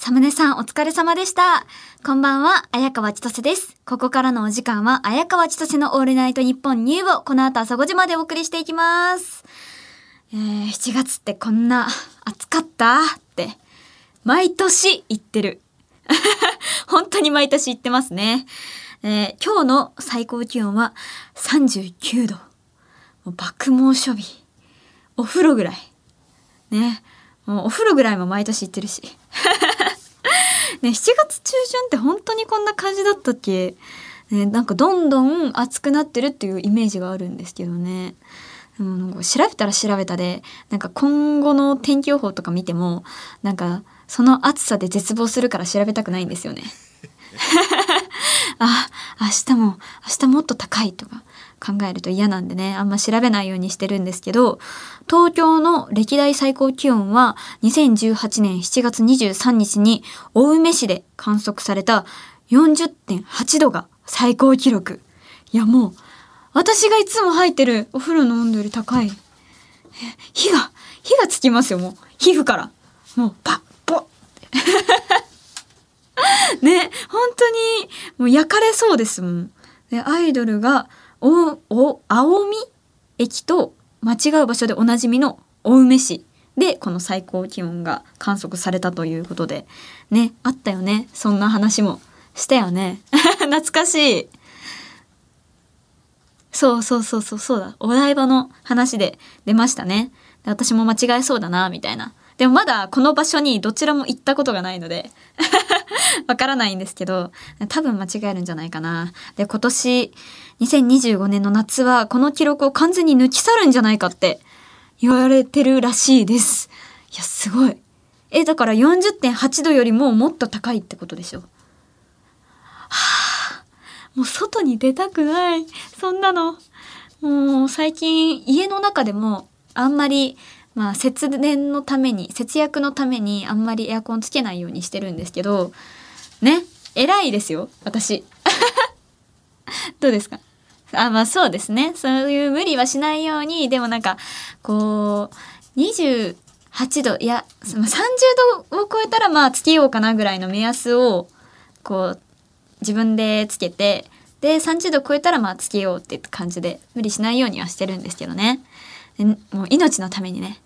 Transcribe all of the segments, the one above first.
サムネさんお疲れ様でした。こんばんは、綾川千歳です。ここからのお時間は、綾川千歳のオールナイトニッポンニューをこの後朝5時までお送りしていきます。えー、7月ってこんな暑かったって、毎年言ってる。本当に毎年言ってますね。えー今日の最高気温は39度。もう爆猛暑日。お風呂ぐらい。ね。もうお風呂ぐらいも毎年行ってるし。ね、7月中旬って本当にこんな感じだったっけ？ね、なんかどんどん暑くなってるっていうイメージがあるんですけどね。でもなんか調べたら調べたで、なんか今後の天気予報とか見ても、なんかその暑さで絶望するから調べたくないんですよね。あ、明日も、明日もっと高いとか考えると嫌なんでね、あんま調べないようにしてるんですけど、東京の歴代最高気温は2018年7月23日に青梅市で観測された40.8度が最高記録。いやもう、私がいつも入ってるお風呂の温度より高い。火が、火がつきますよ、もう。皮膚から。もう、パッ、ポッ。ね、本当に、もう焼かれそうですもん。で、アイドルが、お、お、青海駅と間違う場所でおなじみの青梅市で、この最高気温が観測されたということで、ね、あったよね。そんな話もしたよね。懐かしい。そうそうそうそうそうだ。お台場の話で出ましたね。で私も間違えそうだな、みたいな。でもまだこの場所にどちらも行ったことがないので、わからないんですけど、多分間違えるんじゃないかな。で、今年、2025年の夏はこの記録を完全に抜き去るんじゃないかって言われてるらしいです。いや、すごい。え、だから40.8度よりももっと高いってことでしょ？はあ、もう外に出たくない。そんなの。もう最近家の中でもあんまりまあ節電のために節約のためにあんまりエアコンつけないようにしてるんですけどね偉いですよ私。どうですか？あまあそうですね。そういう無理はしないようにでもなんかこう28度いや30度を超えたらまあつけようかなぐらいの目安をこう自分でつけてで30度超えたらまあつけようって感じで無理しないようにはしてるんですけどね。もう命のためにね。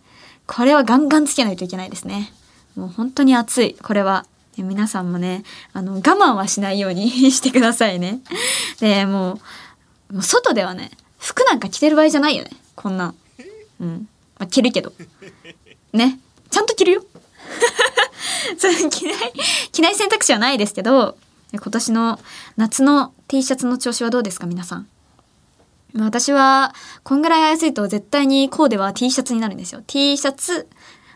これはガンガンつけないといけないですね。もう本当に暑い。これは皆さんもねあの我慢はしないように してくださいね。でもうもう外ではね服なんか着てる場合じゃないよね。こんな。うん。まあ着るけど。ね。ちゃんと着るよ。そ着ない着ない選択肢はないですけど今年の夏の T シャツの調子はどうですか皆さん？私はこんぐらい暑いと絶対にコーデは T シャツになるんですよ。T シャツ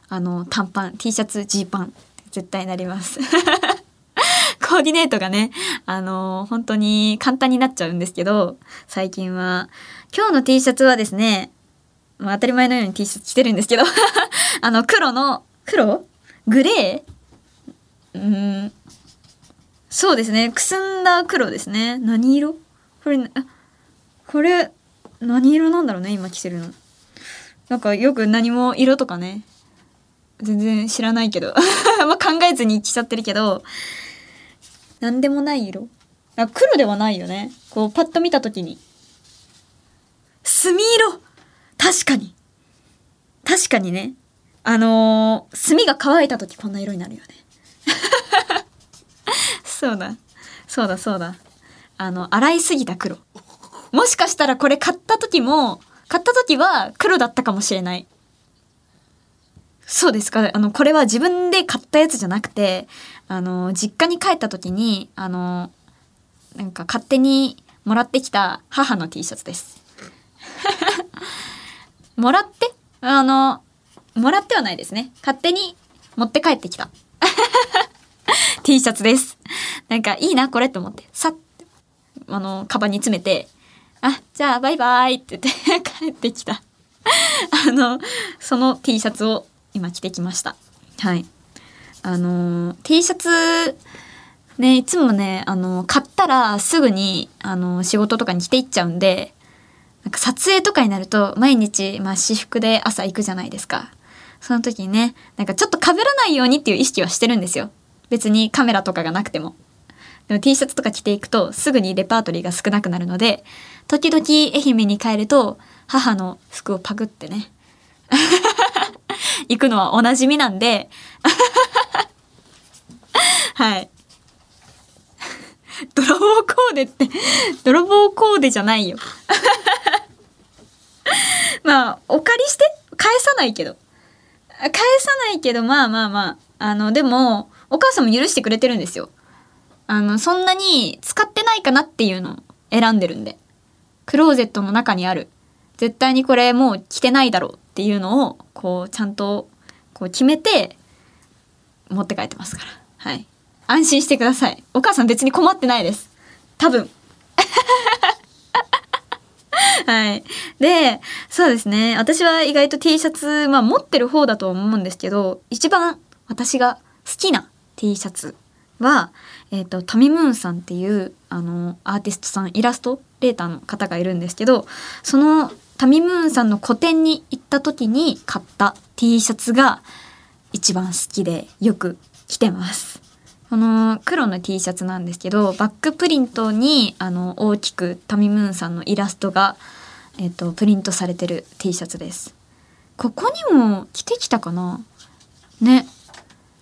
あの短パン。T シャツジーパン。絶対なります。コーディネートがねあの本当に簡単になっちゃうんですけど最近は。今日の T シャツはですねまあ当たり前のように T シャツ着てるんですけど あの黒の黒？グレー？うーん。そうですね。くすんだ黒ですね。何色？これあこれ何色なんだろうね今着てるの。なんかよく何も色とかね全然知らないけど。まあ考えずに着ちゃってるけど何でもない色。あ黒ではないよね。こうパッと見た時に。墨色。確かに。確かにね。あのー、墨が乾いた時こんな色になるよね。そうだ。そうだそうだ。あの洗いすぎた黒。もしかしたらこれ買った時も買った時は黒だったかもしれない。そうですか。あのこれは自分で買ったやつじゃなくてあの実家に帰った時にあのなんか勝手にもらってきた母の T シャツです。もらって？あのもらってはないですね。勝手に持って帰ってきた。T シャツです。なんかいいなこれと思って。さっあのカバンに詰めてあじゃあバイバイって言って 帰ってきた。あのその T シャツを今着てきました。はい。あの T シャツねいつもねあの買ったらすぐにあの仕事とかに着ていっちゃうんでなんか撮影とかになると毎日、まあ、私服で朝行くじゃないですか。その時にねなんかちょっと被らないようにっていう意識はしてるんですよ。別にカメラとかがなくても。でも T シャツとか着ていくとすぐにレパートリーが少なくなるので、時々愛媛に帰ると母の服をパクってね。行くのはおなじみなんで、はい。泥棒コーデって、泥棒コーデじゃないよ。まあ、お借りして返さないけど。返さないけど、まあまあまあ。あの、でも、お母さんも許してくれてるんですよ。あの、そんなに使ってないかなっていうのを選んでるんで。クローゼットの中にある。絶対にこれもう着てないだろうっていうのを、こう、ちゃんと、こう決めて、持って帰ってますから。はい。安心してください。お母さん別に困ってないです。多分。はい。で、そうですね。私は意外と T シャツ、まあ持ってる方だと思うんですけど、一番私が好きな T シャツは、え、ー、と、タミムーンさんっていう、あの、アーティストさん、イラストレーターの方がいるんですけど、そのタミムーンさんの個展に行った時に買った T シャツが一番好きでよく着てます。この黒の T シャツなんですけどバックプリントにあの大きくタミムーンさんのイラストが、えーと、プリントされてる T シャツです。ここにも着てきたかな？ね。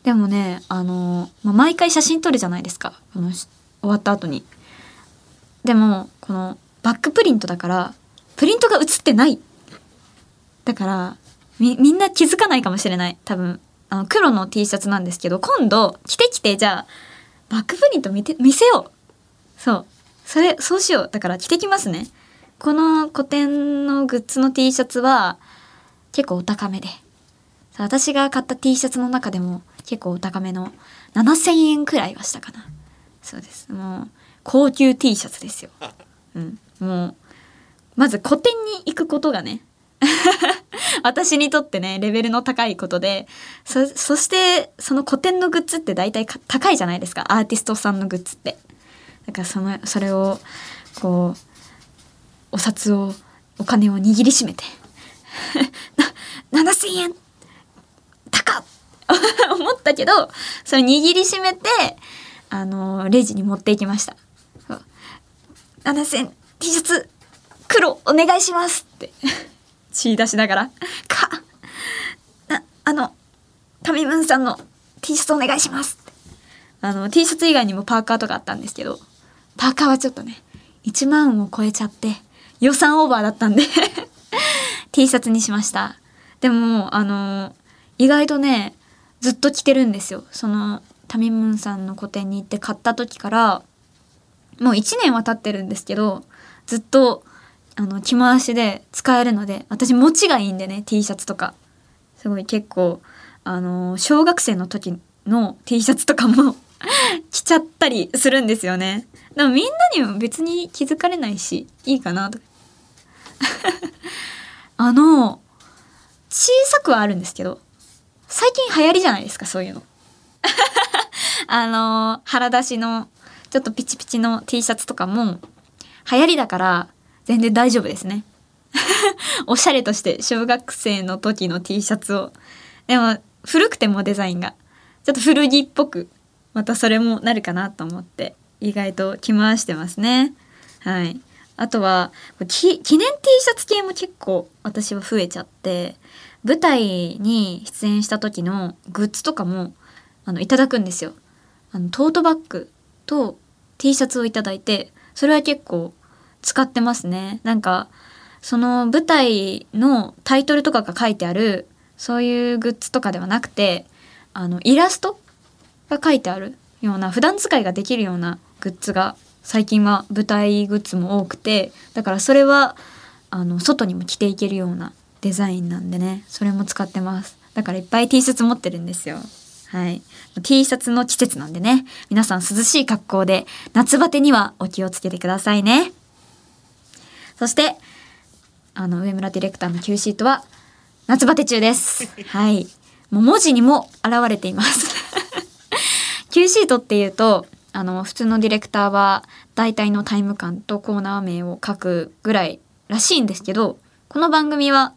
でもねあの、まあ、毎回写真撮るじゃないですか。この終わった後に。でもこのバックプリントだからプリントが写ってない。だからみみんな気づかないかもしれない。多分あの黒の T シャツなんですけど今度着てきてじゃあバックプリント見て見せよう。そう。それそうしよう。だから着てきますね。この古典のグッズの T シャツは結構お高めで。私が買った T シャツの中でも結構お高めの7,000円くらいはしたかな。そうです。もう高級 T シャツですよ、うん、もうまず古典に行くことがね 私にとってね、レベルの高いことで、そ、そしてその古典のグッズって大体高いじゃないですか、アーティストさんのグッズって。だからその、それを、こう、お札を、お金を握りしめて、な、7000円 思ったけど、それ握りしめて、あの、レジに持っていきました。7000 T シャツ黒お願いしますって。血出しながら「かなあのタミムンさんの T シャツお願いします」って。あの T シャツ以外にもパーカーとかあったんですけどパーカーはちょっとね1万を超えちゃって予算オーバーだったんで T シャツにしました。でもあの意外とねずっと着てるんですよ。そのタミムンさんの個展に行って買った時からもう1年は経ってるんですけどずっとあの着回しで使えるので私持ちがいいんでね T シャツとか。すごい結構あの小学生の時の T シャツとかも 着ちゃったりするんですよね。でもみんなにも別に気づかれないしいいかなと。あの小さくはあるんですけど最近流行りじゃないですかそういうの。あの腹出しのちょっとピチピチの T シャツとかも流行りだから全然大丈夫ですね。おしゃれとして小学生の時の T シャツを。でも古くてもデザインが。ちょっと古着っぽくまたそれもなるかなと思って意外と着回してますね。はい。あとは記念 T シャツ系も結構私は増えちゃって舞台に出演した時のグッズとかもあのいただくんですよあのトートバッグと T シャツをいただいてそれは結構使ってますね。なんか、その舞台のタイトルとかが書いてある、そういうグッズとかではなくて、あの、イラストが書いてあるような、普段使いができるようなグッズが、最近は舞台グッズも多くて、だからそれは、あの、外にも着ていけるようなデザインなんでね、それも使ってます。だからいっぱい T シャツ持ってるんですよ。はい。T シャツの季節なんでね、皆さん涼しい格好で夏バテにはお気をつけてくださいね。そして、あの、上村ディレクターの Q シートは、夏バテ中です。はい。もう文字にも現れています。Q シートっていうと、あの、普通のディレクターは、大体のタイム感とコーナー名を書くぐらいらしいんですけど、この番組は、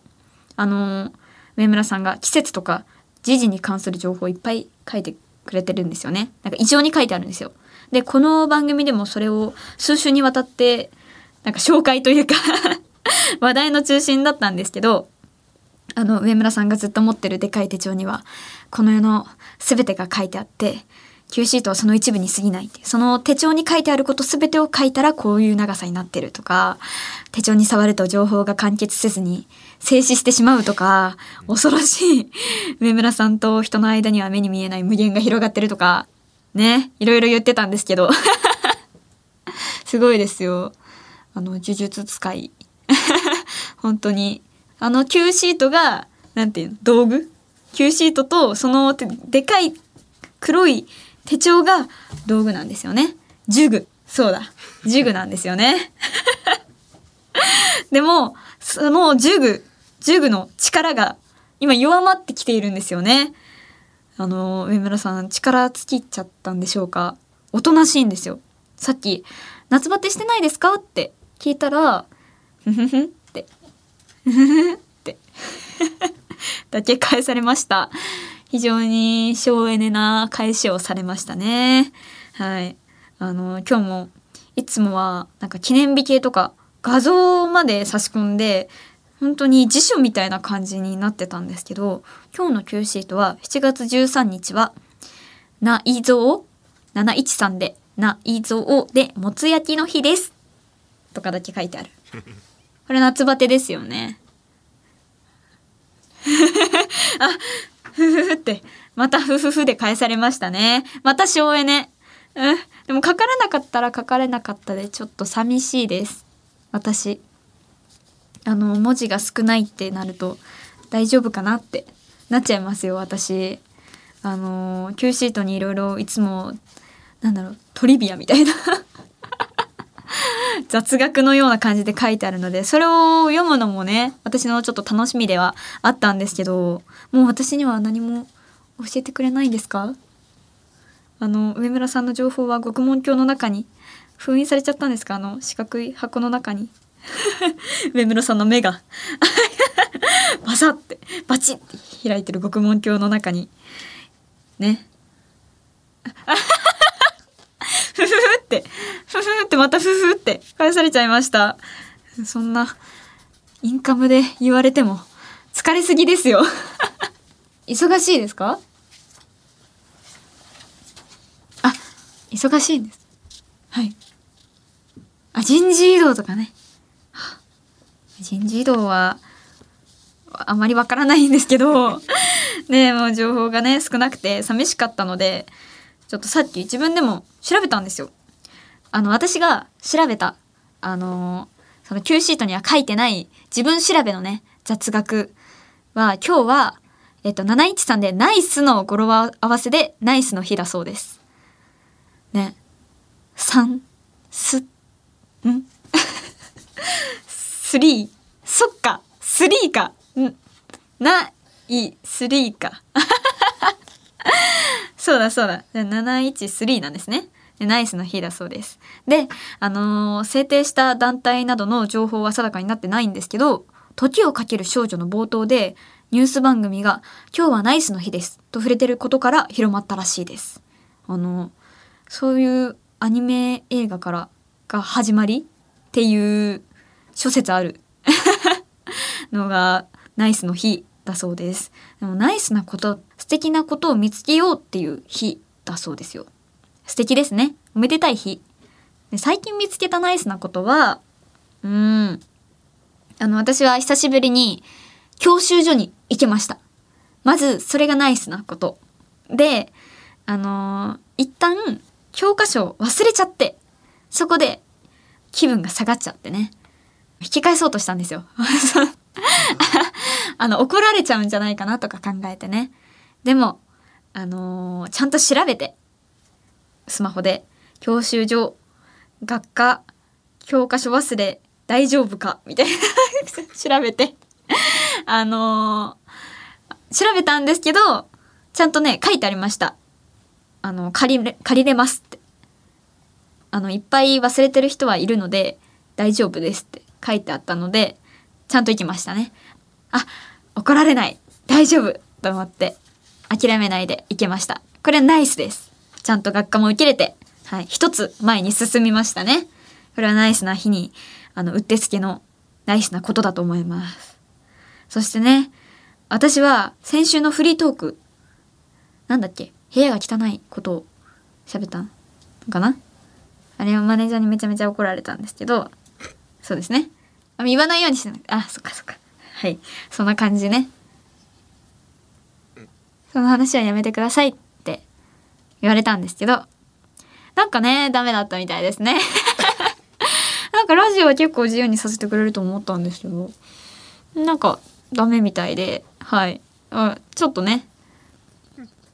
あの、上村さんが季節とか時事に関する情報をいっぱい書いてくれてるんですよね。なんか異常に書いてあるんですよ。で、この番組でもそれを数週にわたって、なんか紹介というか 話題の中心だったんですけど、あの、上村さんがずっと持ってるでかい手帳には、この世の全てが書いてあって、Q シートはその一部に過ぎないその手帳に書いてあること全てを書いたらこういう長さになってるとか手帳に触ると情報が完結せずに静止してしまうとか恐ろしい上村さんと人の間には目に見えない無限が広がってるとかねいろいろ言ってたんですけど すごいですよあの呪術使い 本当にあの Q シートがなんていうの道具？Q シートとそのでかい黒い手帳が道具なんですよね。呪具。そうだ。呪具なんですよね。でも、その呪具、呪具の力が今弱まってきているんですよね。あの、上村さん、力尽きちゃったんでしょうか？おとなしいんですよ。さっき、夏バテしてないですか？って聞いたら、ふふふって、ふふふって、だけ返されました。非常に省エネな返しをされましたね。はい。あの、今日も、いつもは、なんか記念日系とか、画像まで差し込んで、本当に辞書みたいな感じになってたんですけど、今日の Q シートは7月13日は、内臓713で、内臓でもつ焼きの日です。とかだけ書いてある。これ夏バテですよね。あ、ふふふって、またふふふで返されましたね。また省エネ。うん。でも書かれなかったら書かれなかったでちょっと寂しいです。私。あの、文字が少ないってなると大丈夫かなってなっちゃいますよ、私。あの、Q シートにいろいろいつも、なんだろう、トリビアみたいな 雑学のような感じで書いてあるのでそれを読むのもね私のちょっと楽しみではあったんですけどもう私には何も教えてくれないんですか？あの上村さんの情報は獄門鏡の中に封印されちゃったんですか？あの四角い箱の中に 上村さんの目が バサってバチッて開いてる獄門鏡の中にね ふふふって、ふふってまたふふって返されちゃいました。そんな、インカムで言われても、疲れすぎですよ。忙しいですか？あ、忙しいんです。はい。あ、人事異動とかね。人事異動は、あまりわからないんですけど、ねもう情報がね、少なくて寂しかったので、ちょっとさっき自分でも調べたんですよ。あの、私が調べた、あのー、その Q シートには書いてない自分調べのね、雑学は、今日は、えっと、713でナイスの語呂合わせでナイスの日だそうです。ね。3、す、んスリー？そっか。スリーか。ん？ない、スリーか。そうだそうだ。713なんですね。ナイスの日だそうです。で、あのー、制定した団体などの情報は定かになってないんですけど、時をかける少女の冒頭で、ニュース番組が、今日はナイスの日です。と触れてることから広まったらしいです。あの、そういうアニメ映画からが始まりっていう諸説ある のが、ナイスの日だそうです。でもナイスなこと、素敵なことを見つけようっていう日だそうですよ。素敵ですね。おめでたい日。で最近見つけたナイスなことは、うん。あの、私は久しぶりに教習所に行けました。まず、それがナイスなこと。で、あのー、一旦、教科書忘れちゃって、そこで気分が下がっちゃってね。引き返そうとしたんですよ。あの、怒られちゃうんじゃないかなとか考えてね。でも、あのー、ちゃんと調べて、スマホで、教習所、学科、教科書忘れ、大丈夫かみたいな 調べてあのー、調べたんですけど、ちゃんとね、書いてありました。あの、借り、借りれますって。あの、いっぱい忘れてる人はいるので、大丈夫ですって書いてあったので、ちゃんと行きましたね。あ、怒られない。大丈夫と思って、諦めないで行けました。これはナイスです。ちゃんと学科も受けれて、はい、一つ前に進みましたね。これはナイスな日に、あの、うってつけのナイスなことだと思います。そしてね、私は先週のフリートーク、なんだっけ？部屋が汚いことを喋ったのかな？あれはマネージャーにめちゃめちゃ怒られたんですけど、そうですね。あ言わないようにしてなあ、そっかそっか。はい。そんな感じね。その話はやめてくださいって言われたんですけど、なんかね、ダメだったみたいですね。なんかラジオは結構自由にさせてくれると思ったんですけど、なんかダメみたいで、はい。あちょっとね。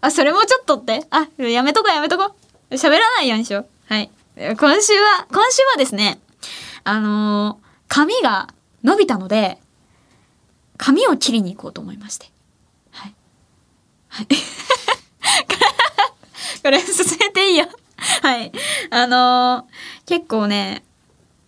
あ、それもちょっとって。あ、やめとこやめとこ。喋らないようにしよう。はい。今週は、今週はですね、あのー髪が伸びたので、髪を切りに行こうと思いまして。はい。はい。これ進めていいよ。はい。あのー結構ね、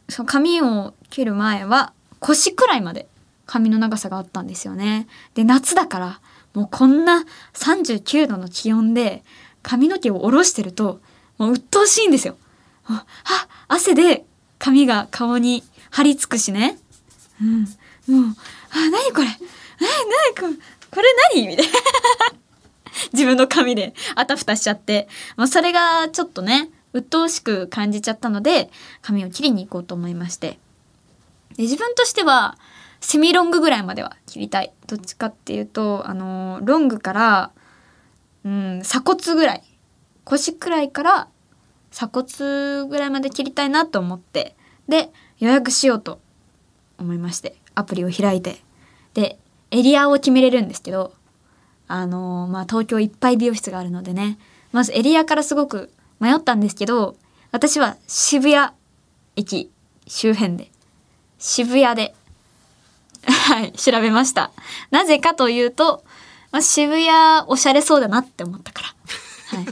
そ髪を切る前は腰くらいまで髪の長さがあったんですよね。で、夏だから、もうこんな39度の気温で髪の毛を下ろしてると、もう鬱陶しいんですよ。あ、汗で髪が顔に張り付くしね。うん。もう、あ、なにこれ？なになにこれ？これ何？みたいな。自分の髪であたふたしちゃって。まあ、それがちょっとね、鬱陶しく感じちゃったので、髪を切りに行こうと思いまして。で自分としては、セミロングぐらいまでは切りたい。どっちかっていうと、あのロングから、うん、鎖骨ぐらい。腰くらいから鎖骨ぐらいまで切りたいなと思って。で、予約しようと思いまして、アプリを開いて。で、エリアを決めれるんですけど、あのまあ、東京いっぱい美容室があるのでね、まずエリアからすごく迷ったんですけど、私は渋谷駅周辺で、渋谷で、はい、調べました。なぜかというと、まあ、渋谷おしゃれそうだなって思ったから。はい。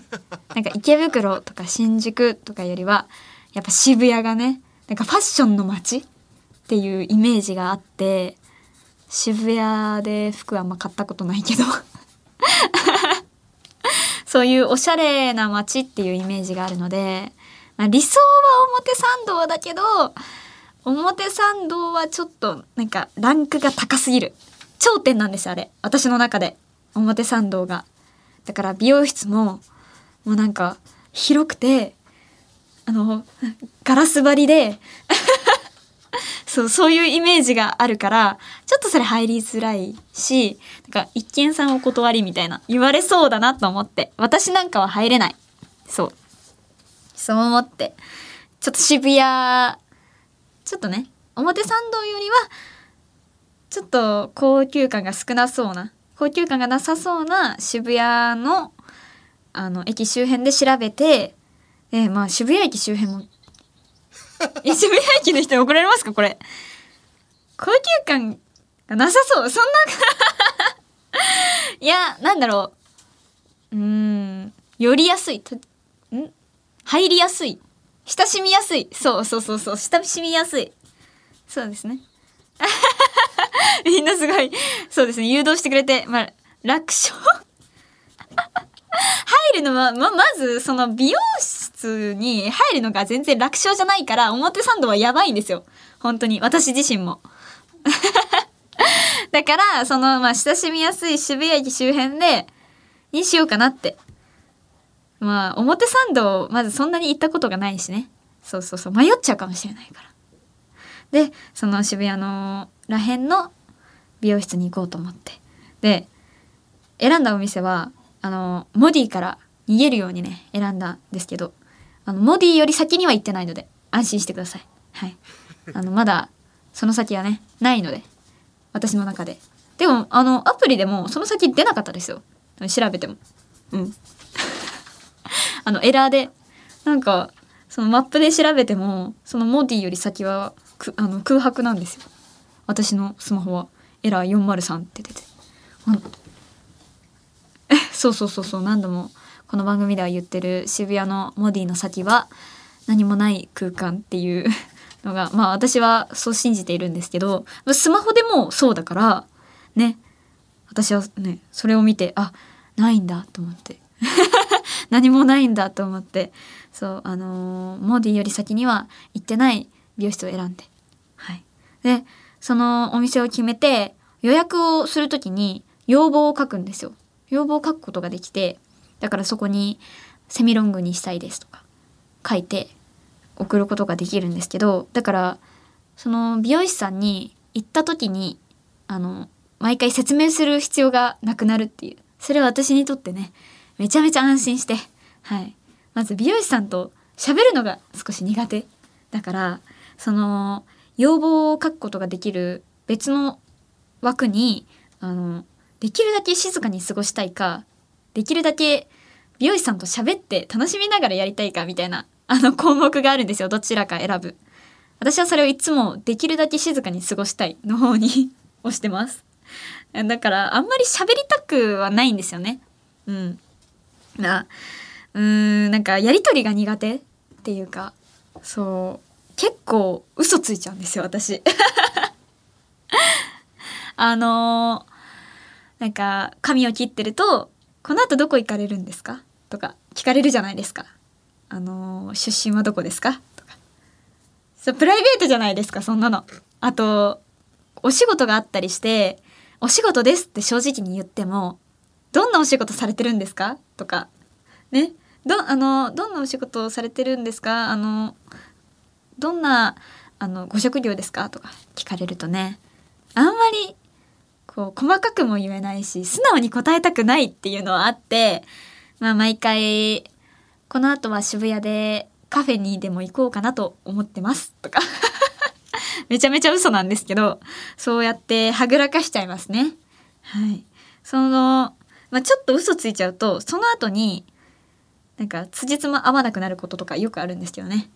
なんか池袋とか新宿とかよりは、やっぱ渋谷がね、なんかファッションの街っていうイメージがあって、渋谷で服はあんま買ったことないけど、そういうおしゃれな街っていうイメージがあるので、まあ、理想は表参道だけど、表参道はちょっとなんかランクが高すぎる。頂点なんです、あれ。私の中で。表参道が。だから美容室も、もうなんか広くて、あの、ガラス張りで、そう、そういうイメージがあるから、ちょっとそれ入りづらいし、なんか一見さんお断りみたいな言われそうだなと思って、私なんかは入れない。そう。そう思って、ちょっと渋谷、ちょっとね、表参道よりは、ちょっと高級感が少なそうな、高級感がなさそうな渋谷の、あの、駅周辺で調べて、えまあ渋谷駅周辺も、え渋谷駅の人に怒られますかこれ？高級感がなさそう。そんな、いや、なんだろう。うーん、寄りやすい。とん？入りやすい。親しみやすい。そうそうそうそう。親しみやすい。そうですね。みんなすごい、そうですね。誘導してくれて、まあ、楽勝？入るのは、ま、まず、その美容室に入るのが全然楽勝じゃないから、表参道はやばいんですよ。本当に。私自身も。だから、その、まあ、親しみやすい渋谷駅周辺で、にしようかなって。まあ、表参道、まずそんなに行ったことがないしね。そうそうそう。迷っちゃうかもしれないから。で、その渋谷のらへんの美容室に行こうと思って。で、選んだお店は、あの、モディから逃げるようにね、選んだんですけど、あの、モディより先には行ってないので、安心してください。はい。あの、まだ、その先はね、ないので、私の中で。でも、あの、アプリでも、その先出なかったですよ。調べても。うん。あの、エラーで、なんか、そのマップで調べても、そのモディより先は、くあの空白なんですよ。私のスマホは、エラー403って出て。そうそうそうそう何度もこの番組では言ってる渋谷のモディの先は何もない空間っていうのがまあ私はそう信じているんですけどスマホでもそうだからね。私はねそれを見てあないんだと思って。何もないんだと思って。そうあのーモディより先には行ってない美容室を選んで。はい。でそのお店を決めて予約をするときに要望を書くんですよ。要望を書くことができてだからそこにセミロングにしたいですとか書いて送ることができるんですけどだからその美容師さんに行った時にあの毎回説明する必要がなくなるっていうそれは私にとってねめちゃめちゃ安心してはい。まず美容師さんと喋るのが少し苦手。だからその要望を書くことができる別の枠にあのできるだけ静かに過ごしたいかできるだけ美容師さんと喋って楽しみながらやりたいかみたいなあの項目があるんですよ。どちらか選ぶ。私はそれをいつもできるだけ静かに過ごしたいの方に 押してます。だからあんまり喋りたくはないんですよね。うん。なうーんなんかやりとりが苦手っていうかそう結構嘘ついちゃうんですよ私。あのーなんか髪を切ってると「この後どこ行かれるんですか?」とか聞かれるじゃないですか。あの出身はどこですか？とかそうプライベートじゃないですかそんなの。あとお仕事があったりして「お仕事です」って正直に言っても「どんなお仕事されてるんですか?」とかねどあのどんなお仕事をされてるんですか？あのどんなあのご職業ですか？とか聞かれるとねあんまりこう細かくも言えないし素直に答えたくないっていうのはあってまあ毎回この後は渋谷でカフェにでも行こうかなと思ってます。とか。めちゃめちゃ嘘なんですけどそうやってはぐらかしちゃいますね。はい。そのまあちょっと嘘ついちゃうとその後になんか辻褄合わなくなることとかよくあるんですけどね。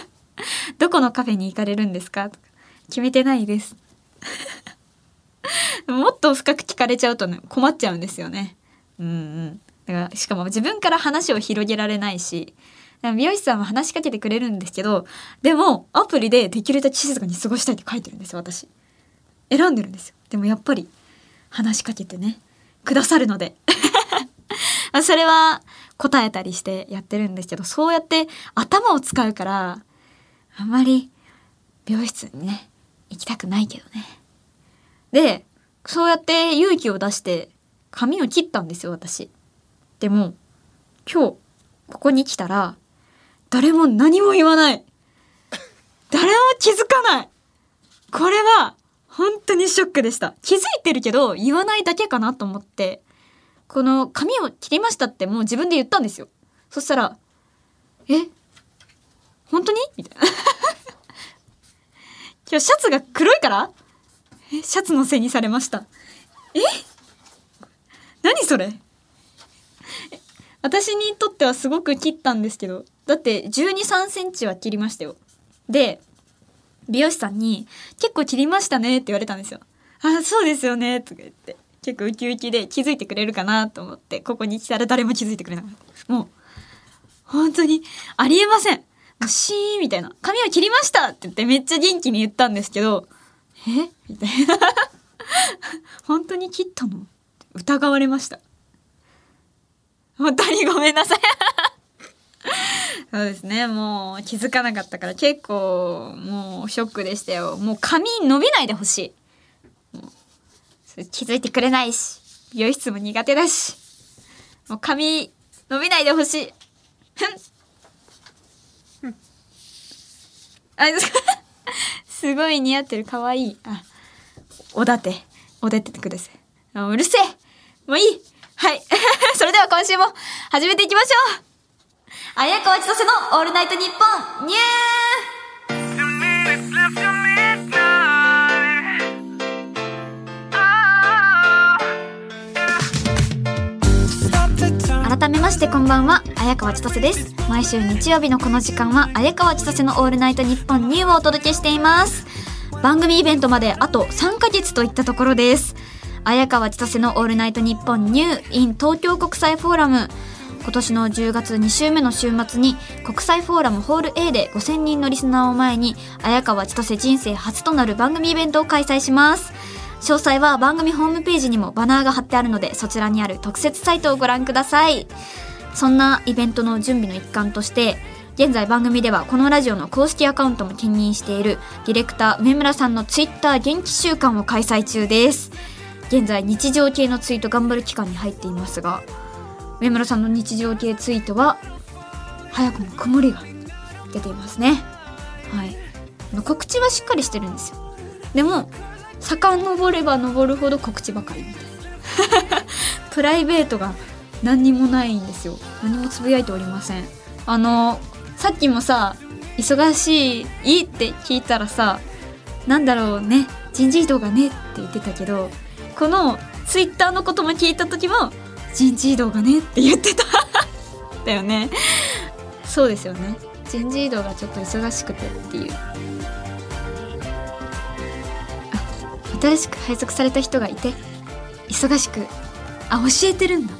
どこのカフェに行かれるんですか？とか。決めてないです。もっと深く聞かれちゃうとね困っちゃうんですよね。うんうん。だからしかも自分から話を広げられないし美容師さんは話しかけてくれるんですけどでもアプリでできるだけ静かに過ごしたいって書いてるんですよ私。選んでるんですよ。でもやっぱり話しかけてねくださるので それは答えたりしてやってるんですけどそうやって頭を使うからあんまり美容室にね行きたくないけどね。でそうやって勇気を出して髪を切ったんですよ私。でも今日ここに来たら誰も何も言わない。誰も気づかない。これは本当にショックでした。気づいてるけど言わないだけかなと思ってこの髪を切りましたってもう自分で言ったんですよ。そしたら「え本当に?」みたいな。今日シャツが黒いから？えシャツのせいにされました。え？何それ？私にとってはすごく切ったんですけどだって1 2 3センチは切りましたよ。で美容師さんに「結構切りましたね」って言われたんですよ「あそうですよね」とか言って結構ウキウキで気づいてくれるかなと思ってここに来たら誰も気づいてくれなかった。もう本当にありえません。もうシーンみたいな「髪を切りました!」って言ってめっちゃ元気に言ったんですけど「え？みたいな。本当に切ったの？疑われました。本当にごめんなさい。そうですね。もう気づかなかったから結構もうショックでしたよ。もう髪伸びないでほしい。気づいてくれないし美容室も苦手だし。もう髪伸びないでほしい。ふん。ふん。あすすごい似合ってる。可愛いあおだて。おでててください。あうるせえ。もういい。はい。それでは今週も始めていきましょう。綾川千歳のオールナイトニッポンニュー改めましてこんばんは綾川千歳です。毎週日曜日のこの時間は綾川千歳のオールナイトニッポンニューをお届けしています。番組イベントまであと3ヶ月といったところです。綾川千歳のオールナイトニッポンニュー in 東京国際フォーラム。今年の10月2週目の週末に国際フォーラムホール A で5000人のリスナーを前に綾川千歳人生初となる番組イベントを開催します。詳細は番組ホームページにもバナーが貼ってあるのでそちらにある特設サイトをご覧ください。そんなイベントの準備の一環として現在番組ではこのラジオの公式アカウントも兼任しているディレクター上村さんのツイッター元気週間を開催中です。現在日常系のツイート頑張る期間に入っていますが上村さんの日常系ツイートは早くも曇りが出ていますね。はい。告知はしっかりしてるんですよ。でも遡れば登るほど告知ばかりみたいな。プライベートが何にもないんですよ。何もつぶやいておりません。あのさっきもさ忙しいって聞いたらさなんだろうね人事異動がねって言ってたけどこのツイッターのことも聞いた時も人事異動がねって言ってた。だよね。そうですよね。人事異動がちょっと忙しくてっていう。新しく配属された人がいて忙しくあ教えてるんだ。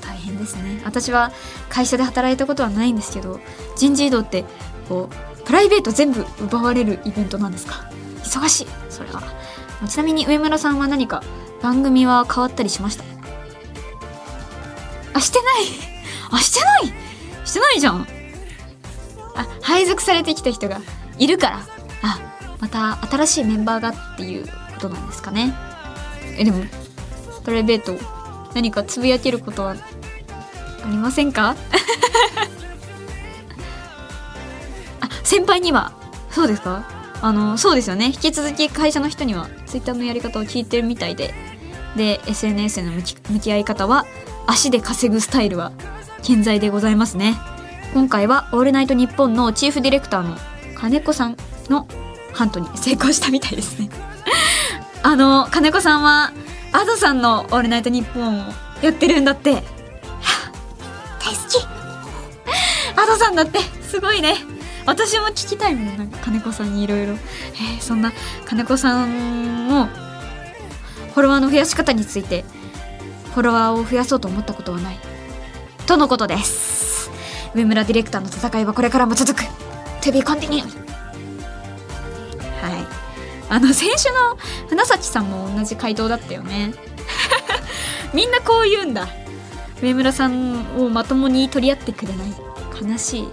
大変ですね。私は会社で働いたことはないんですけど人事異動ってこうプライベート全部奪われるイベントなんですか？忙しい。それは。ちなみに上村さんは何か番組は変わったりしました？あしてない。あしてない。してないじゃん。あ配属されてきた人がいるから。あまた新しいメンバーがっていうことなんですかね。えでもプライベート何かつぶやけることはありませんか？あ先輩には？そうですか？あのそうですよね。引き続き会社の人にはツイッターのやり方を聞いてるみたいで。で SNS への向き向き合い方は足で稼ぐスタイルは健在でございますね。今回は「オールナイトニッポン」のチーフディレクターの金子さんのハントに成功したみたいですね。あの金子さんは Ado さんの「オールナイトニッポン」をやってるんだって。大好き。Ado さんだって。すごいね。私も聞きたいもんなんか金子さんにいろいろ。えそんな金子さんのフォロワーの増やし方についてフォロワーを増やそうと思ったことはない。とのことです。上村ディレクターの戦いはこれからも続く。To be continued. あの先週の花咲さんも同じ回答だったよね。みんなこう言うんだ。上村さんをまともに取り合ってくれない。悲しい。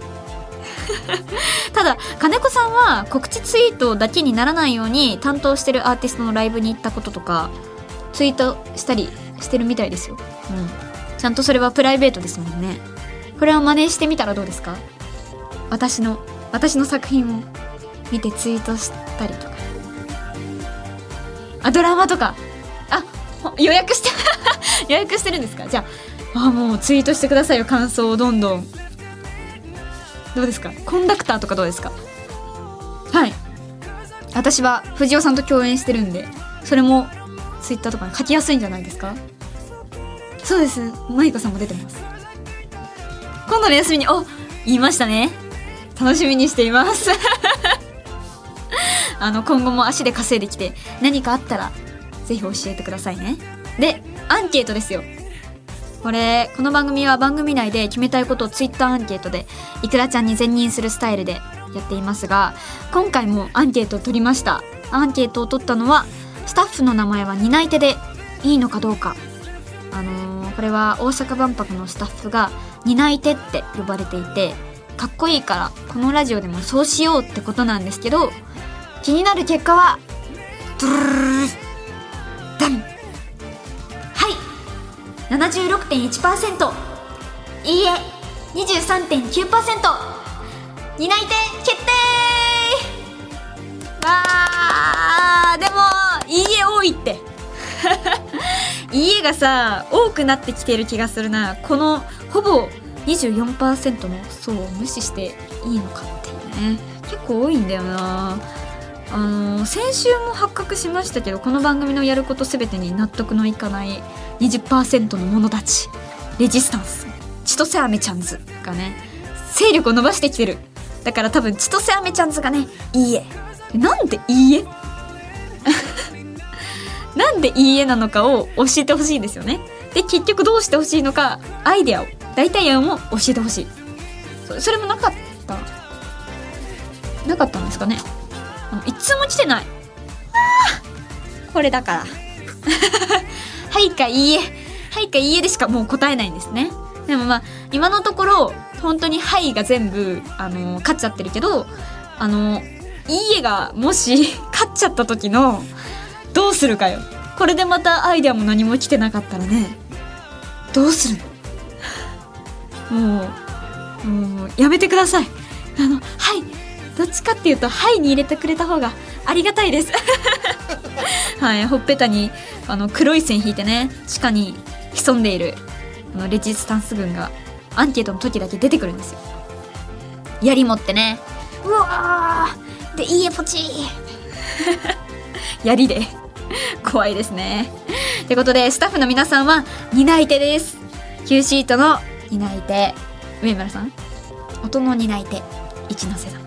ただ金子さんは告知ツイートだけにならないように担当してるアーティストのライブに行ったこととかツイートしたりしてるみたいですよ、うん、ちゃんとそれはプライベートですもんね。これを真似してみたらどうですか？私の私の作品を見てツイートしたりとかあドラマとか。あ予約して 予約してるんですか？じゃああもうツイートしてくださいよ感想をどんどん。どうですか？コンダクターとかどうですか？はい。私は藤尾さんと共演してるんでそれもツイッターとかに書きやすいんじゃないですか？そうです。マイコさんも出てます。今度の休みにお言いましたね。楽しみにしています。あの今後も足で稼いできて何かあったらぜひ教えてくださいね。でアンケートですよ。これこの番組は番組内で決めたいことをツイッターアンケートでいくらちゃんに全任するスタイルでやっていますが今回もアンケートを取りました。アンケートを取ったのはスタッフの名前は担い手でいいのかどうか。あのーこれは大阪万博のスタッフが担い手って呼ばれていてかっこいいからこのラジオでもそうしようってことなんですけど気になる結果はドゥルルルダンはい76.1%いいえ23.9%担い手決定わーでもいいえ多いっていいえがさ多くなってきてる気がするなこのほぼ24%の層を無視していいのかっていうね。結構多いんだよな。あの先週も発覚しましたけどこの番組のやること全てに納得のいかない20%の者たち。レジスタンス。千歳アメちゃんズがね勢力を伸ばしてきてる。だから多分千歳アメちゃんズがねいいえなんでいいえ？なんでいいえなのかを教えてほしいんですよね。で結局どうしてほしいのかアイデアを大体案を教えてほしい。そそれもなかった。なかったんですかね。あのいつも来てない。あーこれだから。はいかいいえ。はいかいいえでしかもう答えないんですね。でもまあ今のところ本当に「はい」が全部あの勝っちゃってるけどあの「いいえ」がもし 勝っちゃった時のどうするかよ。これでまたアイデアも何も来てなかったらねどうする？のもうもうやめてください。あの「はい」どっちかっていうと「はい」に入れてくれた方がありがたいです。はい。ほっぺたにあの黒い線引いてね地下に潜んでいるあのレジスタンス軍がアンケートの時だけ出てくるんですよ。槍持ってね。うわー。でいいえポチー。槍で。怖いですね。ってことでスタッフの皆さんは担い手です。Q シートの担い手上村さん？音の担い手一ノ瀬さん。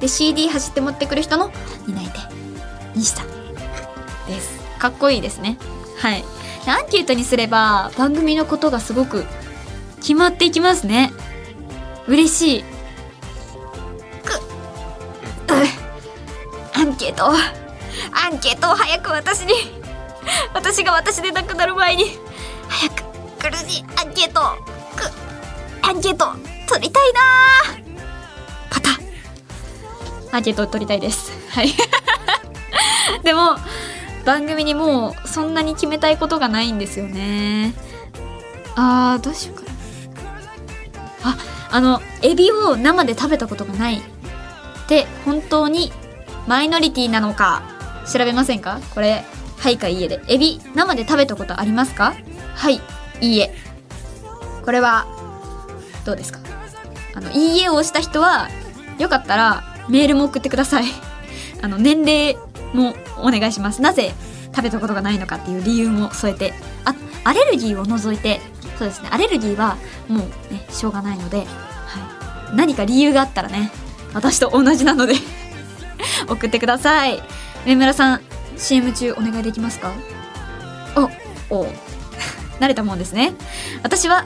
で CD 走って持ってくる人の担い手西さん。です。かっこいいですね。はい。でアンケートにすれば番組のことがすごく決まっていきますね。嬉しい。アンケートアンケートを早く私に。私が私でなくなる前に早く苦しいアンケートくアンケート取りたいなパタアンケート取りたいです。はい。でも番組にもうそんなに決めたいことがないんですよね。あーどうしようかな。ああのエビを生で食べたことがない。って本当にマイノリティなのか調べませんか？これはいかいいえで。エビ生で食べたことありますか？はいいいえ。これはどうですか？あのいいえを押した人はよかったらメールも送ってください。あの年齢もお願いします。なぜ食べたことがないのかっていう理由も添えてあアレルギーを除いてそうですね。アレルギーはもうねしょうがないので、はい、何か理由があったらね私と同じなので 送ってください。上村さん CM 中お願いできますか？おお。慣れたもんですね。私は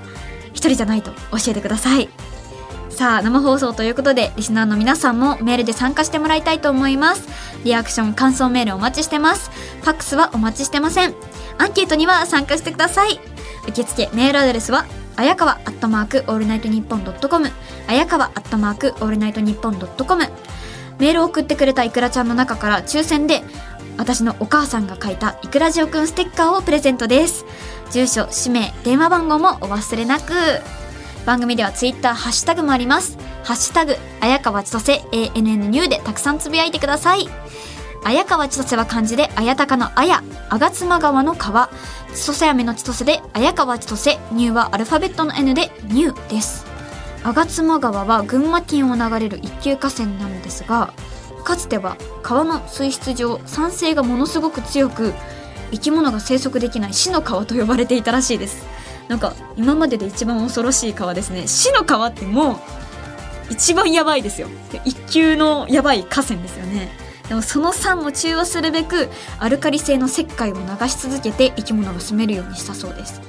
人じゃないと教えてください。さあ生放送ということでリスナーの皆さんもメールで参加してもらいたいと思います。リアクション感想メールお待ちしてます。ファックスはお待ちしてません。アンケートには参加してください。受付メールアドレスはあやかわアットマークオールナイトニッポンドットコム。あやかわアットマークオールナイトニッポンドットコム。メールを送ってくれたいくらちゃんの中から抽選で私のお母さんが書いたいくらじおくんステッカーをプレゼントです。住所氏名電話番号もお忘れなく。番組ではツイッターハッシュタグもあります。ハッシュタグ綾川千歳 ANN ニューでたくさんつぶやいてください。綾川千歳は漢字で綾鷹の綾吾妻川の川千歳飴の千歳で綾川千歳ニューはアルファベットの N でニューです。吾妻川は群馬県を流れる一級河川なのですがかつては川の水質上酸性がものすごく強く生き物が生息できない死の川と呼ばれていたらしいです。なんか今までで一番恐ろしい川ですね。死の川ってもう一番やばいですよ。一級のやばい河川ですよね。でもその酸を中和するべくアルカリ性の石灰を流し続けて生き物が住めるようにしたそうです。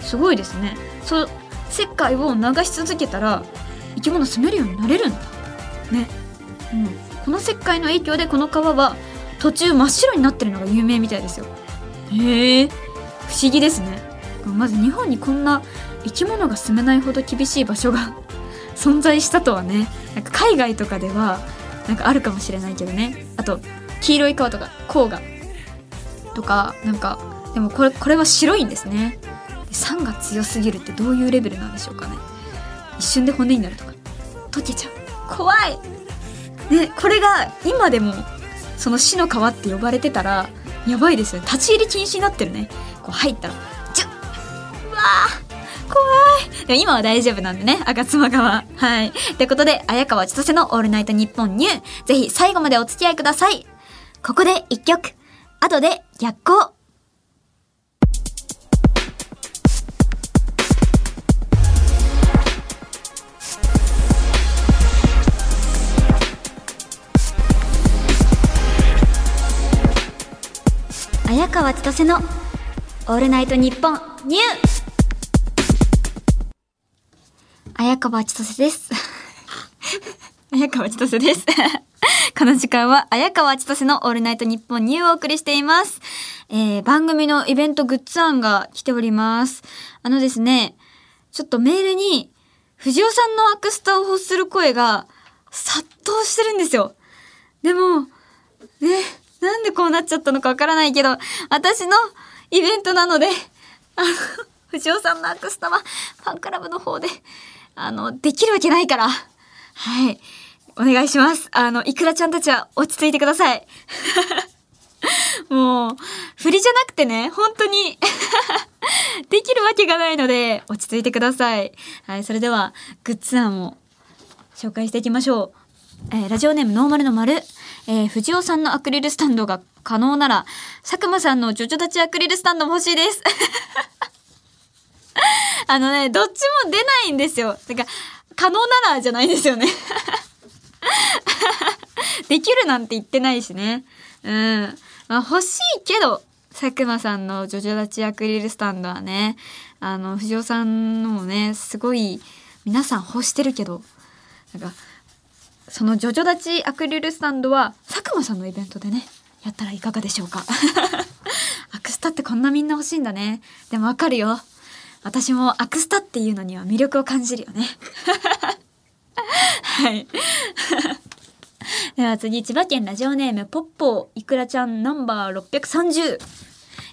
すごいですね。そ石灰を流し続けたら生き物住めるようになれるんだ。ね。うん。この石灰の影響でこの川は途中真っ白になってるのが有名みたいですよ。へえ不思議ですね。まず日本にこんな生き物が住めないほど厳しい場所が 存在したとはね。なんか海外とかではなんかあるかもしれないけどね。あと黄色い川とか黄河。とかなんかでもこれこれは白いんですね。酸が強すぎるってどういうレベルなんでしょうかね。一瞬で骨になるとか。溶けちゃう。怖い。ねこれが今でもその死の川って呼ばれてたらやばいですよ。立ち入り禁止になってるね。こう入ったらジュッうわー怖い。でも今は大丈夫なんでね赤妻川はい。ってことで綾川千歳の「オールナイトニッポンニュー」ぜひ最後までお付き合いください。ここで一曲。後で逆光綾川千歳の「オールナイトニッポンニュー」綾川千歳です。綾川千歳です。この時間は綾川千歳のオールナイトニッポンニューをお送りしています。えー、番組のイベントグッズ案が来ております。あのですね、ちょっとメールに、藤尾さんのアクスタを欲する声が殺到してるんですよ。でも、ね、なんでこうなっちゃったのかわからないけど、私のイベントなので、あの、藤尾さんのアクスタはファンクラブの方で、あの、できるわけないから。はい。お願いします。あの、いくらちゃんたちは落ち着いてください。もう、振りじゃなくてね、本当に できるわけがないので、落ち着いてください。はい、それでは、グッズ案を紹介していきましょう。えーラジオネームノーマルの丸。えー藤尾さんのアクリルスタンドが可能なら、佐久間さんのジョジョ立ちアクリルスタンドも欲しいです。あのね、どっちも出ないんですよ。てか、可能ならじゃないですよね。できるなんて言ってないしね。うん。まあ、欲しいけど、佐久間さんのジョジョ立ちアクリルスタンドはね、あの、藤尾さんのもね、すごい、皆さん欲してるけど、なんか、そのジョジョ立ちアクリルスタンドは、佐久間さんのイベントでね、やったらいかがでしょうか。アクスタってこんなみんな欲しいんだね。でもわかるよ。私もアクスタっていうのには魅力を感じるよね。はい。では次、千葉県ラジオネーム、ポッポー、いくらちゃんナンバー630。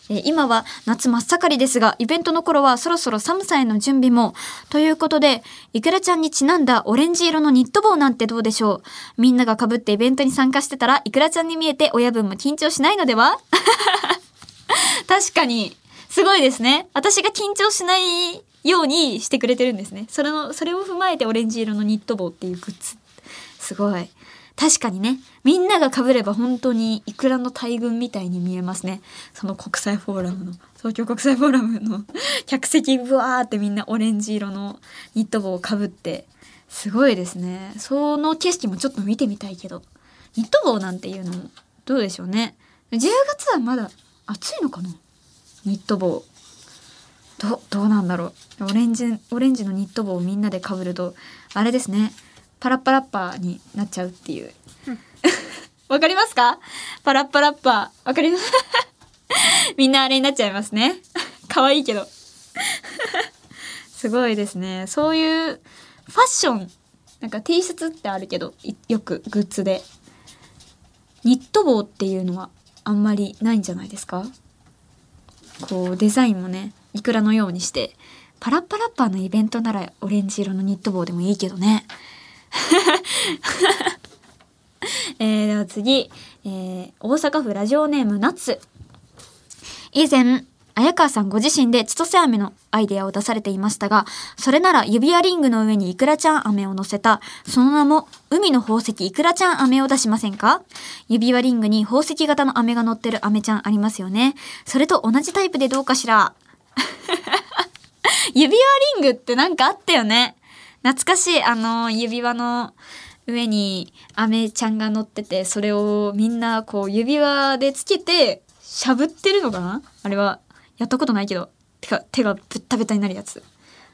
え今は夏真っ盛りですが、イベントの頃はそろそろ寒さへの準備も。ということで、いくらちゃんにちなんだオレンジ色のニット帽なんてどうでしょう？みんなが被ってイベントに参加してたら、いくらちゃんに見えて親分も緊張しないのでは？確かに、すごいですね。私が緊張しないようにしてくれてるんですね。それの、それを踏まえてオレンジ色のニット帽っていうグッズ。すごい。確かにね、みんなが被れば本当にイクラの大群みたいに見えますね。その国際フォーラムの、東京国際フォーラムの 客席ブワーってみんなオレンジ色のニット帽を被って、すごいですね。その景色もちょっと見てみたいけど、ニット帽なんていうのもどうでしょうね。10月はまだ暑いのかな？ニット帽。ど、どうなんだろう。オレンジ、オレンジのニット帽をみんなで被ると、あれですね。パラッパラッパーになっちゃうっていう。わかりますか？パラッパラッパー。わかります？みんなあれになっちゃいますね。可愛いけど。すごいですね。そういうファッション。なんか T シャツってあるけど、いよくグッズで。ニット帽っていうのはあんまりないんじゃないですか？こうデザインもねいくらのようにしてパラッパラッパーのイベントならオレンジ色のニット帽でもいいけどね。えー、では次、えー、大阪府ラジオネームナッツ。以前、綾川さんご自身で千歳飴のアイデアを出されていましたが、それなら指輪リングの上にイクラちゃん飴を乗せた、その名も海の宝石イクラちゃん飴を出しませんか？指輪リングに宝石型の飴が乗ってる飴ちゃんありますよね。それと同じタイプでどうかしら？指輪リングってなんかあったよね。懐かしい、あの、指輪の上にアメちゃんが乗ってて、それをみんなこう指輪でつけて、しゃぶってるのかな？あれは、やったことないけど。手が、手がぶったべたになるやつ。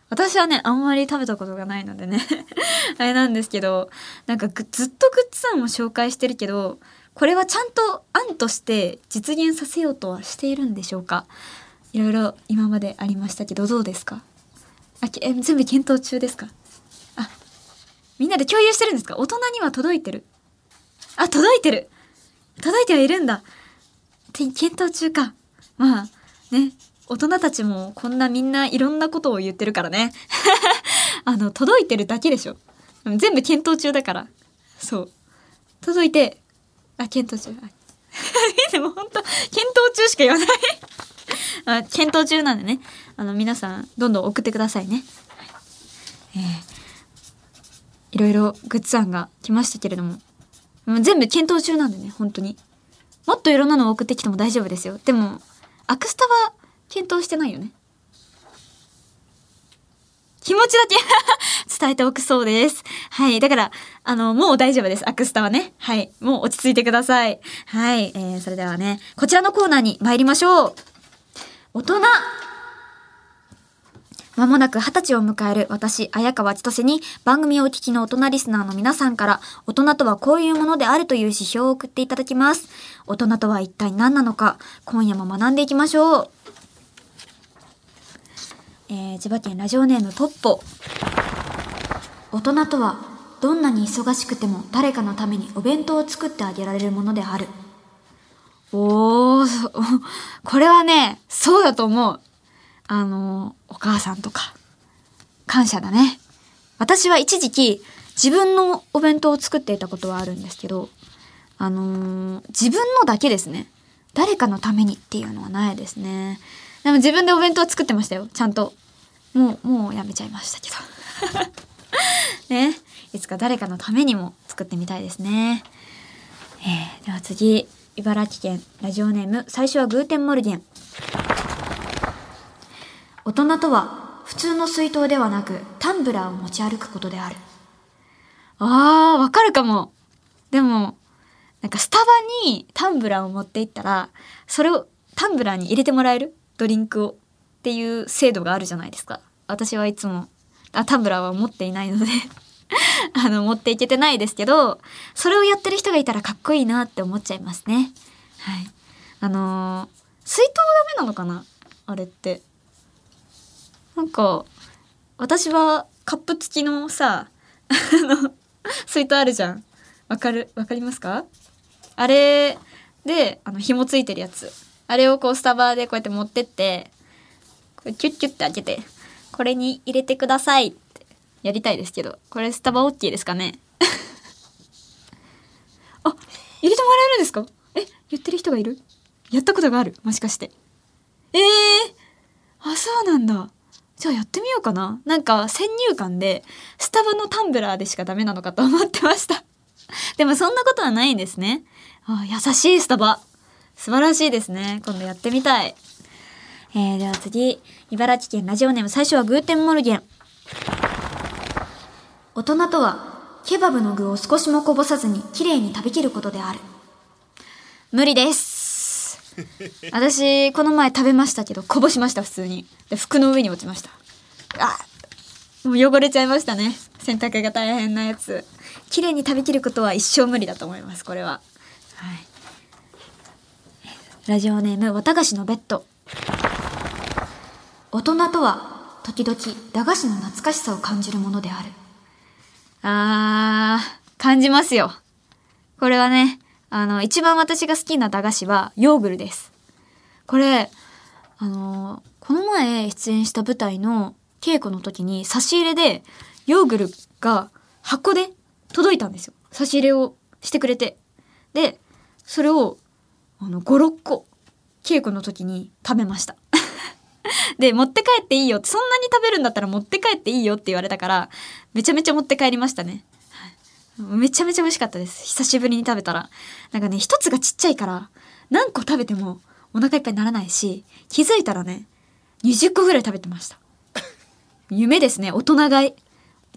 私はね、あんまり食べたことがないのでね。あれなんですけど、なんかずっとグッズ案を紹介してるけど、これはちゃんと案として実現させようとはしているんでしょうか？いろいろ今までありましたけど、どうですか？あ全部検討中ですか、みんなで共有してるんですか？大人には届いてる。あ、届いてる届いてはいるんだ。て検討中か。まあ、ね。大人たちもこんなみんないろんなことを言ってるからね。あの、届いてるだけでしょ。全部検討中だから。そう。届いて、あ、検討中。あ でも本当検討中しか言わない。あ検討中なんでね。あの、皆さん、どんどん送ってくださいね。はいえーいろいろグッズ案が来ましたけれども。もう全部検討中なんでね、本当に。もっといろんなのを送ってきても大丈夫ですよ。でも、アクスタは検討してないよね。気持ちだけ 伝えておくそうです。はい。だから、あの、もう大丈夫です。アクスタはね。はい。もう落ち着いてください。はい。えー、それではね、こちらのコーナーに参りましょう。大人まもなく二十歳を迎える私、綾川千歳に番組をお聞きの大人リスナーの皆さんから大人とはこういうものであるという指標を送っていただきます。大人とは一体何なのか、今夜も学んでいきましょう。えー、千葉県ラジオネームポッポ。大人とは、どんなに忙しくても誰かのためにお弁当を作ってあげられるものである。おー、これはね、そうだと思う。あの、お母さんとか、感謝だね。私は一時期、自分のお弁当を作っていたことはあるんですけど、あのー自分のだけですね。誰かのためにっていうのはないですね。でも自分でお弁当作ってましたよ。ちゃんと。もう、もうやめちゃいましたけど。ね。いつか誰かのためにも作ってみたいですね。えー、では次、茨城県ラジオネーム、最初はグーテンモルゲン。大人とは、普通の水筒ではなく、タンブラーを持ち歩くことである。あー、わかるかも。でも、なんかスタバにタンブラーを持っていったら、それをタンブラーに入れてもらえる？ドリンクをっていう制度があるじゃないですか。私はいつも、あタンブラーは持っていないので あの、持っていけてないですけど、それをやってる人がいたらかっこいいなって思っちゃいますね。はい。あのー水筒ダメなのかな？あれって。なんか、私はカップ付きのさ、あの、水筒あるじゃん。わかる、わかりますか？あれで、あの、紐ついてるやつ。あれをこうスタバでこうやって持ってって、これキュッキュッて開けて、これに入れてくださいってやりたいですけど、これスタバ OK ですかね？あ、入れてもらえるんですか？え、言ってる人がいる？やったことがある？もしかして。ええー、あ、そうなんだ。じゃあやってみようかな。なんか先入観で、スタバのタンブラーでしかダメなのかと思ってました。でもそんなことはないんですね。あ優しいスタバ。素晴らしいですね。今度やってみたい。えー、では次、茨城県ラジオネーム最初はグーテンモルゲン。大人とは、ケバブの具を少しもこぼさずに綺麗に食べきることである。無理です。私、この前食べましたけど、こぼしました、普通に。で、服の上に落ちました。あもう汚れちゃいましたね。洗濯が大変なやつ。綺麗に食べきることは一生無理だと思います、これは。はい。ラジオネーム、綿菓子のベッド。大人とは、時々、駄菓子の懐かしさを感じるものである。あー、感じますよ。これはね、あの、一番私が好きな駄菓子は、ヨーグルです。これ、あの、この前出演した舞台の稽古の時に差し入れで、ヨーグルが箱で届いたんですよ。差し入れをしてくれて。で、それを、あの、5、6個、稽古の時に食べました。で、持って帰っていいよって、そんなに食べるんだったら持って帰っていいよって言われたから、めちゃめちゃ持って帰りましたね。めちゃめちゃ美味しかったです。久しぶりに食べたら。なんかね、一つがちっちゃいから、何個食べてもお腹いっぱいにならないし、気づいたらね、20個ぐらい食べてました。夢ですね、大人買い。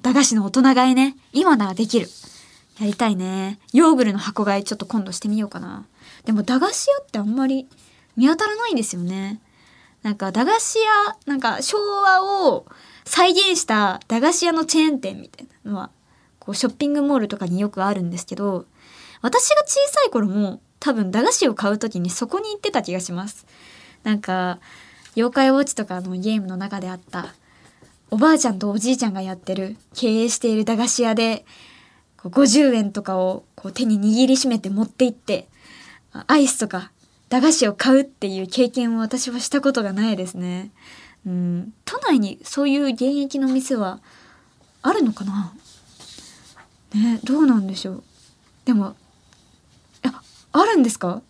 駄菓子の大人買いね。今ならできる。やりたいね。ヨーグルの箱買いちょっと今度してみようかな。でも駄菓子屋ってあんまり見当たらないんですよね。なんか駄菓子屋、なんか昭和を再現した駄菓子屋のチェーン店みたいなのは、こうショッピングモールとかによくあるんですけど、私が小さい頃も多分駄菓子を買う時にそこに行ってた気がします。なんか、妖怪ウォッチとかのゲームの中であった、おばあちゃんとおじいちゃんがやってる、経営している駄菓子屋で、50円とかをこう手に握りしめて持って行って、アイスとか駄菓子を買うっていう経験を私はしたことがないですね。うん、都内にそういう現役の店はあるのかな？ねどうなんでしょう。でも、あ、あるんですか？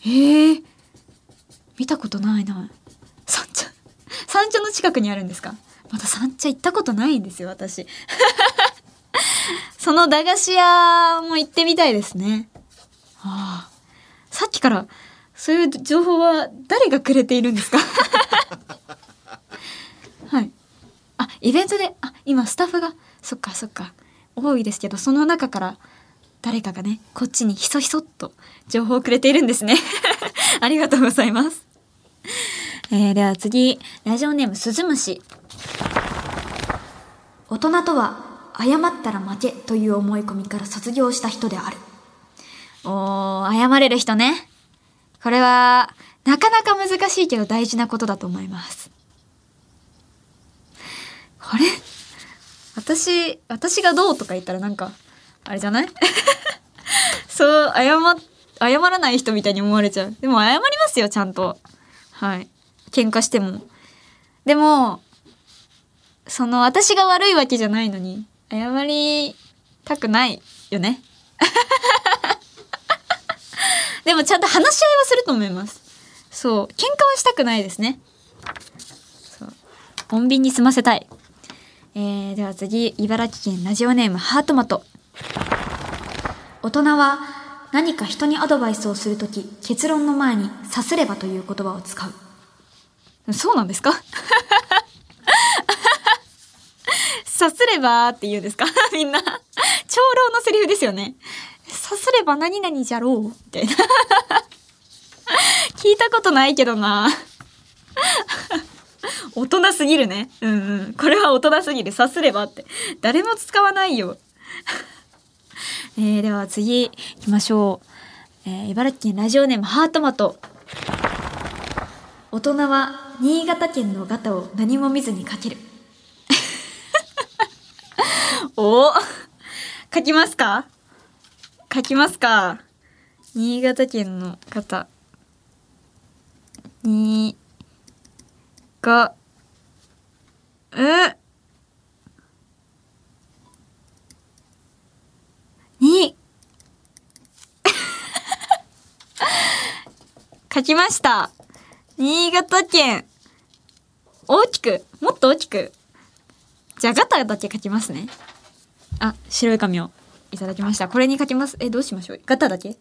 へえ、見たことないな。三茶、三茶の近くにあるんですか？まだ三茶行ったことないんですよ、私。その駄菓子屋も行ってみたいですね。ああ。さっきから、そういう情報は誰がくれているんですか？はい。あ、イベントで、あ、今スタッフが、そっかそっか、多いですけど、その中から、誰かがね、こっちにひそひそっと情報をくれているんですね。ありがとうございます。えー、では次、ラジオネームスズムシ。大人とは、謝ったら負けという思い込みから卒業した人である。おー、謝れる人ね。これは、なかなか難しいけど大事なことだと思います。あれ？私、私がどうとか言ったらなんか、あれじゃない？そう、謝、謝らない人みたいに思われちゃう。でも謝りますよ、ちゃんと。はい。喧嘩しても。でも、その私が悪いわけじゃないのに、謝りたくないよね。でもちゃんと話し合いはすると思います。そう。喧嘩はしたくないですね。そう。穏便に済ませたい。えー、では次、茨城県ラジオネームハートマト。大人は何か人にアドバイスをするとき、結論の前にさすればという言葉を使う。そうなんですか？さすればって言うんですか？みんな。長老のセリフですよね。さすれば何々じゃろうみたいな。聞いたことないけどな。大人すぎるね。うんうん。これは大人すぎる。さすればって。誰も使わないよ。えー、では次行きましょう。えー、茨城県ラジオネームハートマト。大人は新潟県のガタを何も見ずにかける。お？書きますか？書きますか？新潟県の方。にが、え？に、書きました。新潟県。大きく、もっと大きく。じゃあ、ガタだけ書きますね。あ、白い紙をいただきました。これに書きます。え、どうしましょうガタだけ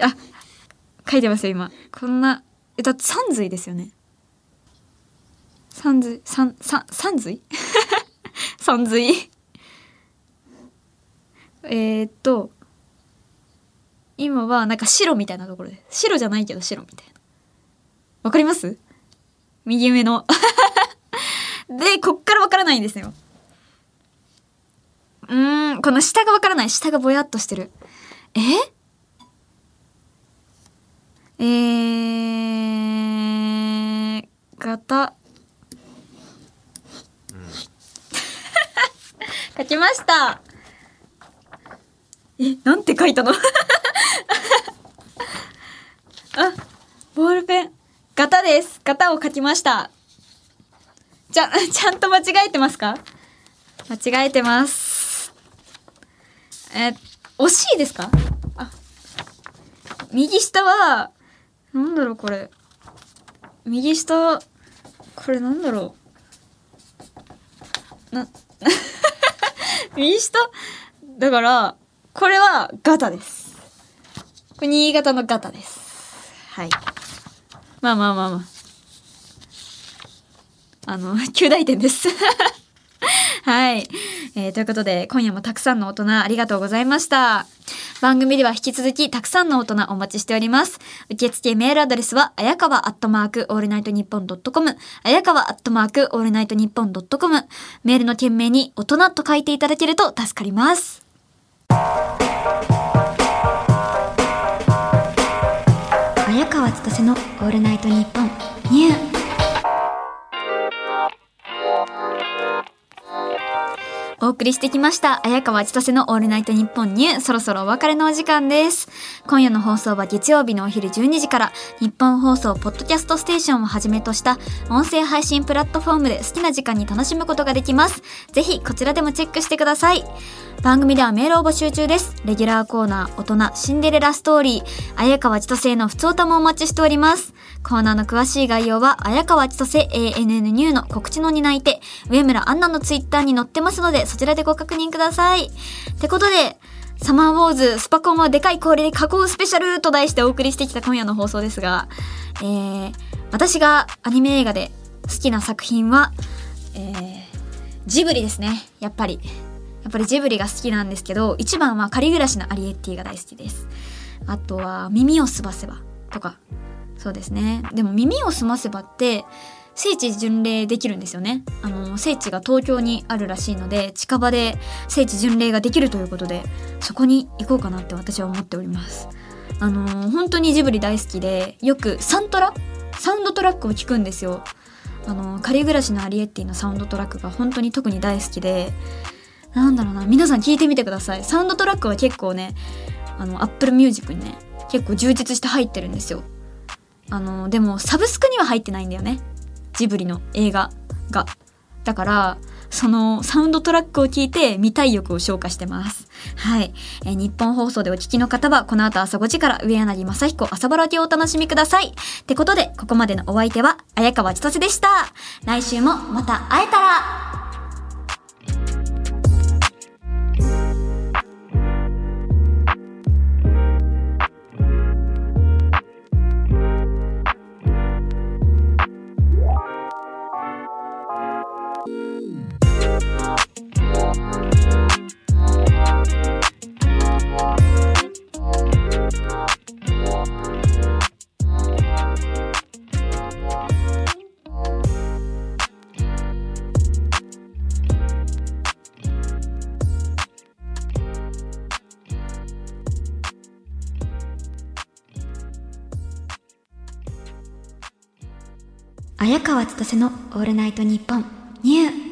あ、書いてますよ、今。こんな、え、だって三髄ですよね。三髄、三、三、三髄三髄えっと、今はなんか白みたいなところで。白じゃないけど白みたいな。わかります？右上の。で、こっからわからないんですよ。うん、この下がわからない。下がぼやっとしてる。え？えー、型。書きました。え、なんて書いたの？あ、ボールペン。型です。型を書きました。ちゃ、ちゃんと間違えてますか？間違えてます。え、惜しいですか？あ、右下は、なんだろうこれ。右下、これなんだろう。な、右下？だから、これはガタです。これ新潟のガタです。はい。まあまあまあまあ。あの、9大点です。はい、えーということで、今夜もたくさんの大人ありがとうございました。番組では引き続きたくさんの大人お待ちしております。受付メールアドレスは、あやかわアットマークオールナイトニッポンドットコム、あやかわアットマークオールナイトニッポンドットコム、メールの件名に大人と書いていただけると助かります。綾川千歳のオールナイトニッポンニューお送りしてきました。綾川千歳のオールナイトニッポンニュー。そろそろお別れのお時間です。今夜の放送は月曜日のお昼12時から、日本放送ポッドキャストステーションをはじめとした音声配信プラットフォームで好きな時間に楽しむことができます。ぜひこちらでもチェックしてください。番組ではメールを募集中です。レギュラーコーナー、大人、シンデレラストーリー、綾川千歳の普通歌もお待ちしております。コーナーの詳しい概要は、綾川千歳 ANN ニューの告知の担い手、上村アンナのツイッターに載ってますので、そちらでご確認ください。ってことで、サマーウォーズスパコンはでかい氷で囲うスペシャルと題してお送りしてきた今夜の放送ですが、えー、私がアニメ映画で好きな作品は、えー、ジブリですね。やっぱり。やっぱりジブリが好きなんですけど、一番は仮暮らしのアリエッティが大好きです。あとは、耳をすばせばとか、そうですね。でも耳をすませばって、聖地巡礼できるんですよね。あの、聖地が東京にあるらしいので、近場で聖地巡礼ができるということで、そこに行こうかなって私は思っております。あの、本当にジブリ大好きで、よくサントラ？サウンドトラックを聴くんですよ。あの、仮暮らしのアリエッティのサウンドトラックが本当に特に大好きで、なんだろうな、皆さん聞いてみてください。サウンドトラックは結構ね、あの、Apple Music にね、結構充実して入ってるんですよ。あの、でもサブスクには入ってないんだよね。ジブリの映画が。だから、そのサウンドトラックを聞いて見たい欲を消化してます。はい。え日本放送でお聞きの方は、この後朝5時から上柳正彦朝バラティをお楽しみください。ってことで、ここまでのお相手は、綾川千歳でした。来週もまた会えたら早川千歳のオールナイトニッポンニュー。